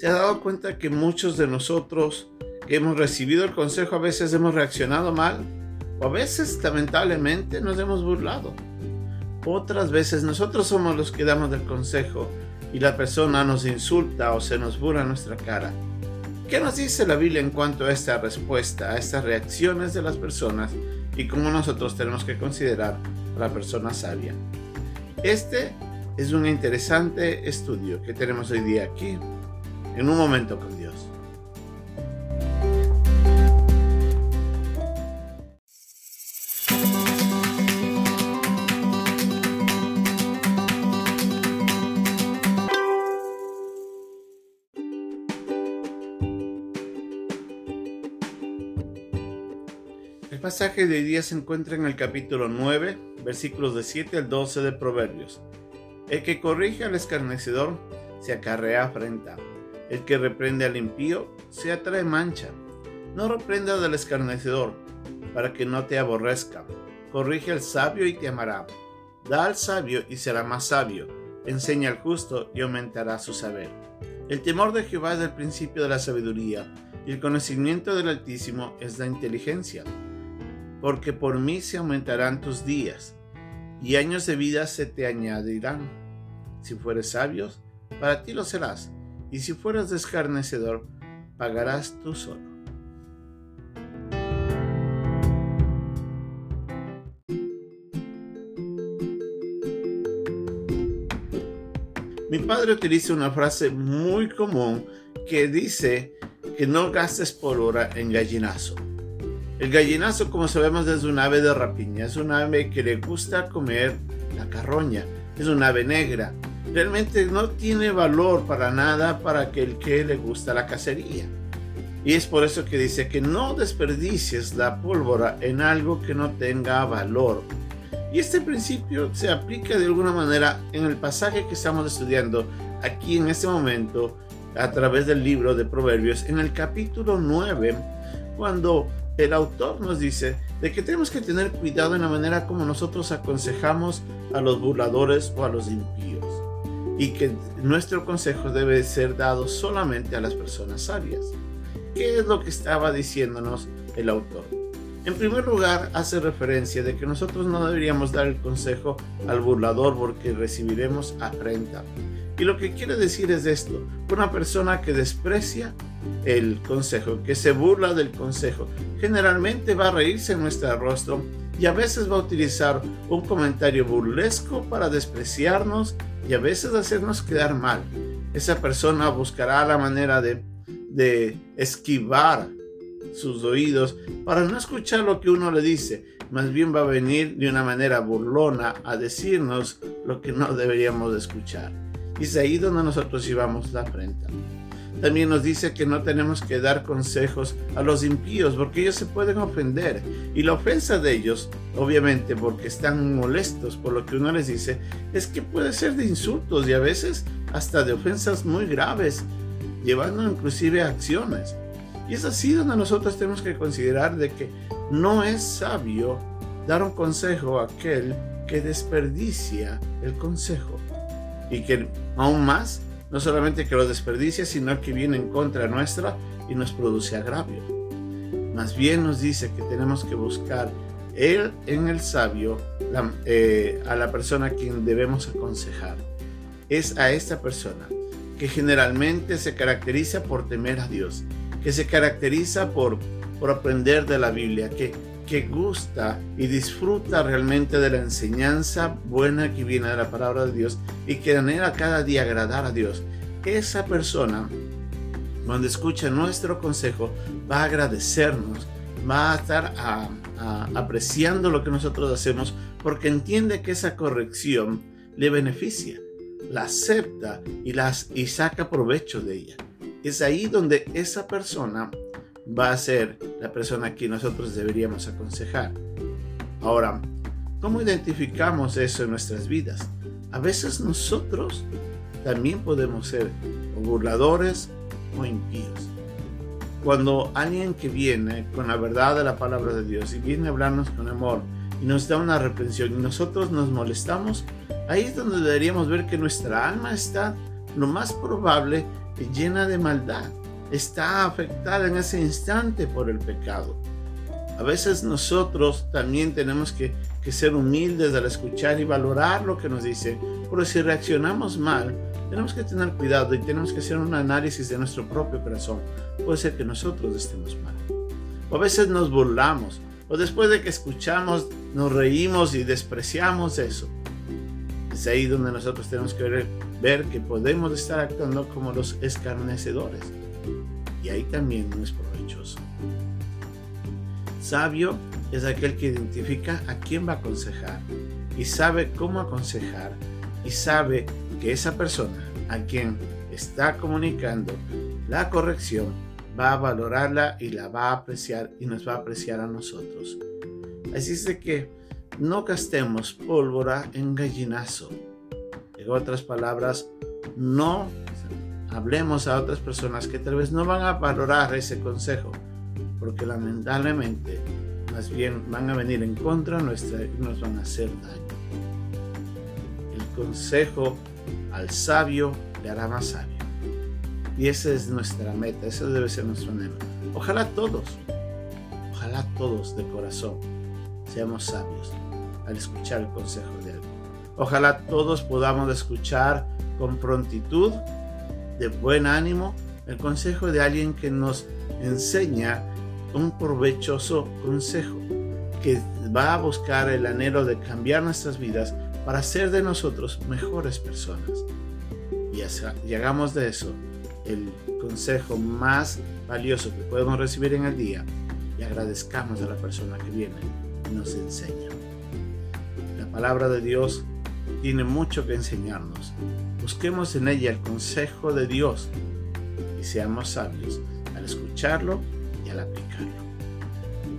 ¿Se ha dado cuenta que muchos de nosotros que hemos recibido el consejo a veces hemos reaccionado mal? O a veces, lamentablemente, nos hemos burlado. Otras veces nosotros somos los que damos el consejo y la persona nos insulta o se nos burla nuestra cara. ¿Qué nos dice la Biblia en cuanto a esta respuesta, a estas reacciones de las personas y cómo nosotros tenemos que considerar a la persona sabia? Este es un interesante estudio que tenemos hoy día aquí, en un momento con Dios. El pasaje de hoy día se encuentra en el capítulo 9, versículos de 7 al 12 de Proverbios. El que corrige al escarnecedor se acarrea afrenta. El que reprende al impío se atrae mancha. No reprenda al escarnecedor para que no te aborrezca. Corrige al sabio y te amará. Da al sabio y será más sabio. Enseña al justo y aumentará su saber. El temor de Jehová es el principio de la sabiduría, y el conocimiento del Altísimo es la inteligencia porque por mí se aumentarán tus días, y años de vida se te añadirán. Si fueres sabio, para ti lo serás, y si fueres descarnecedor, pagarás tú solo. Mi padre utiliza una frase muy común que dice que no gastes por hora en gallinazo. El gallinazo, como sabemos, es un ave de rapiña, es un ave que le gusta comer la carroña, es un ave negra. Realmente no tiene valor para nada para aquel que le gusta la cacería. Y es por eso que dice que no desperdicies la pólvora en algo que no tenga valor. Y este principio se aplica de alguna manera en el pasaje que estamos estudiando aquí en este momento a través del libro de Proverbios en el capítulo 9, cuando el autor nos dice de que tenemos que tener cuidado en la manera como nosotros aconsejamos a los burladores o a los impíos y que nuestro consejo debe ser dado solamente a las personas sabias. ¿Qué es lo que estaba diciéndonos el autor? En primer lugar, hace referencia de que nosotros no deberíamos dar el consejo al burlador porque recibiremos afrenta. Y lo que quiere decir es esto, una persona que desprecia el consejo, que se burla del consejo, generalmente va a reírse en nuestro rostro y a veces va a utilizar un comentario burlesco para despreciarnos y a veces hacernos quedar mal. Esa persona buscará la manera de, de esquivar sus oídos para no escuchar lo que uno le dice, más bien va a venir de una manera burlona a decirnos lo que no deberíamos escuchar. Y es ahí donde nosotros llevamos la frente. También nos dice que no tenemos que dar consejos a los impíos porque ellos se pueden ofender. Y la ofensa de ellos, obviamente porque están molestos por lo que uno les dice, es que puede ser de insultos y a veces hasta de ofensas muy graves, llevando inclusive a acciones. Y es así donde nosotros tenemos que considerar de que no es sabio dar un consejo a aquel que desperdicia el consejo y que aún más, no solamente que lo desperdicia, sino que viene en contra nuestra y nos produce agravio. Más bien nos dice que tenemos que buscar él en el sabio eh, a la persona a quien debemos aconsejar. Es a esta persona que generalmente se caracteriza por temer a Dios, que se caracteriza por, por aprender de la Biblia, que que gusta y disfruta realmente de la enseñanza buena que viene de la palabra de Dios y que anhela cada día agradar a Dios, esa persona, cuando escucha nuestro consejo, va a agradecernos, va a estar apreciando lo que nosotros hacemos porque entiende que esa corrección le beneficia, la acepta y, las, y saca provecho de ella. Es ahí donde esa persona va a ser la persona que nosotros deberíamos aconsejar. Ahora, ¿cómo identificamos eso en nuestras vidas? A veces nosotros también podemos ser burladores o impíos. Cuando alguien que viene con la verdad de la palabra de Dios y viene a hablarnos con amor y nos da una reprensión y nosotros nos molestamos, ahí es donde deberíamos ver que nuestra alma está lo más probable llena de maldad, está afectada en ese instante por el pecado. A veces nosotros también tenemos que, ser humildes al escuchar y valorar lo que nos dice, pero si reaccionamos mal, tenemos que tener cuidado y tenemos que hacer un análisis de nuestro propio corazón. Puede ser que nosotros estemos mal. O a veces nos burlamos, o después de que escuchamos, nos reímos y despreciamos eso. Es ahí donde nosotros tenemos que ver que podemos estar actuando como los escarnecedores. Y ahí también no es provechoso. Sabio es aquel que identifica a quién va a aconsejar y sabe cómo aconsejar y sabe que esa persona a quien está comunicando la corrección va a valorarla y la va a apreciar y nos va a apreciar a nosotros. Así es de que no gastemos pólvora en gallinazo. En otras palabras, no hablemos a otras personas que tal vez no van a valorar ese consejo, porque lamentablemente más bien van a venir en contra nuestra y nos van a hacer daño. El consejo al sabio le hará más sabio. Y esa es nuestra meta, ese debe ser nuestro anhelo. Ojalá todos, ojalá todos de corazón seamos sabios al escuchar el consejo de Él. Ojalá todos podamos escuchar con prontitud, de buen ánimo, el consejo de alguien que nos enseña un provechoso consejo, que va a buscar el anhelo de cambiar nuestras vidas para ser de nosotros mejores personas. Y hagamos de eso el consejo más valioso que podemos recibir en el día y agradezcamos a la persona que viene y nos enseña. La palabra de Dios tiene mucho que enseñarnos. Busquemos en ella el consejo de Dios y seamos sabios al escucharlo y al aplicarlo.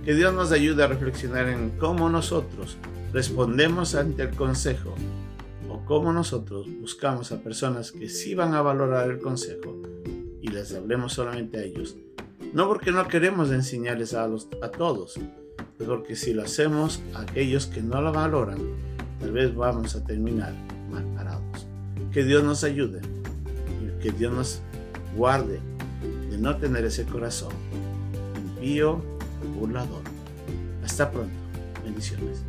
Que Dios nos ayude a reflexionar en cómo nosotros respondemos ante el consejo o cómo nosotros buscamos a personas que sí van a valorar el consejo y les hablemos solamente a ellos. No porque no queremos enseñarles a, los, a todos, porque si lo hacemos a aquellos que no lo valoran, tal vez vamos a terminar. Que Dios nos ayude y que Dios nos guarde de no tener ese corazón impío, burlador. Hasta pronto. Bendiciones.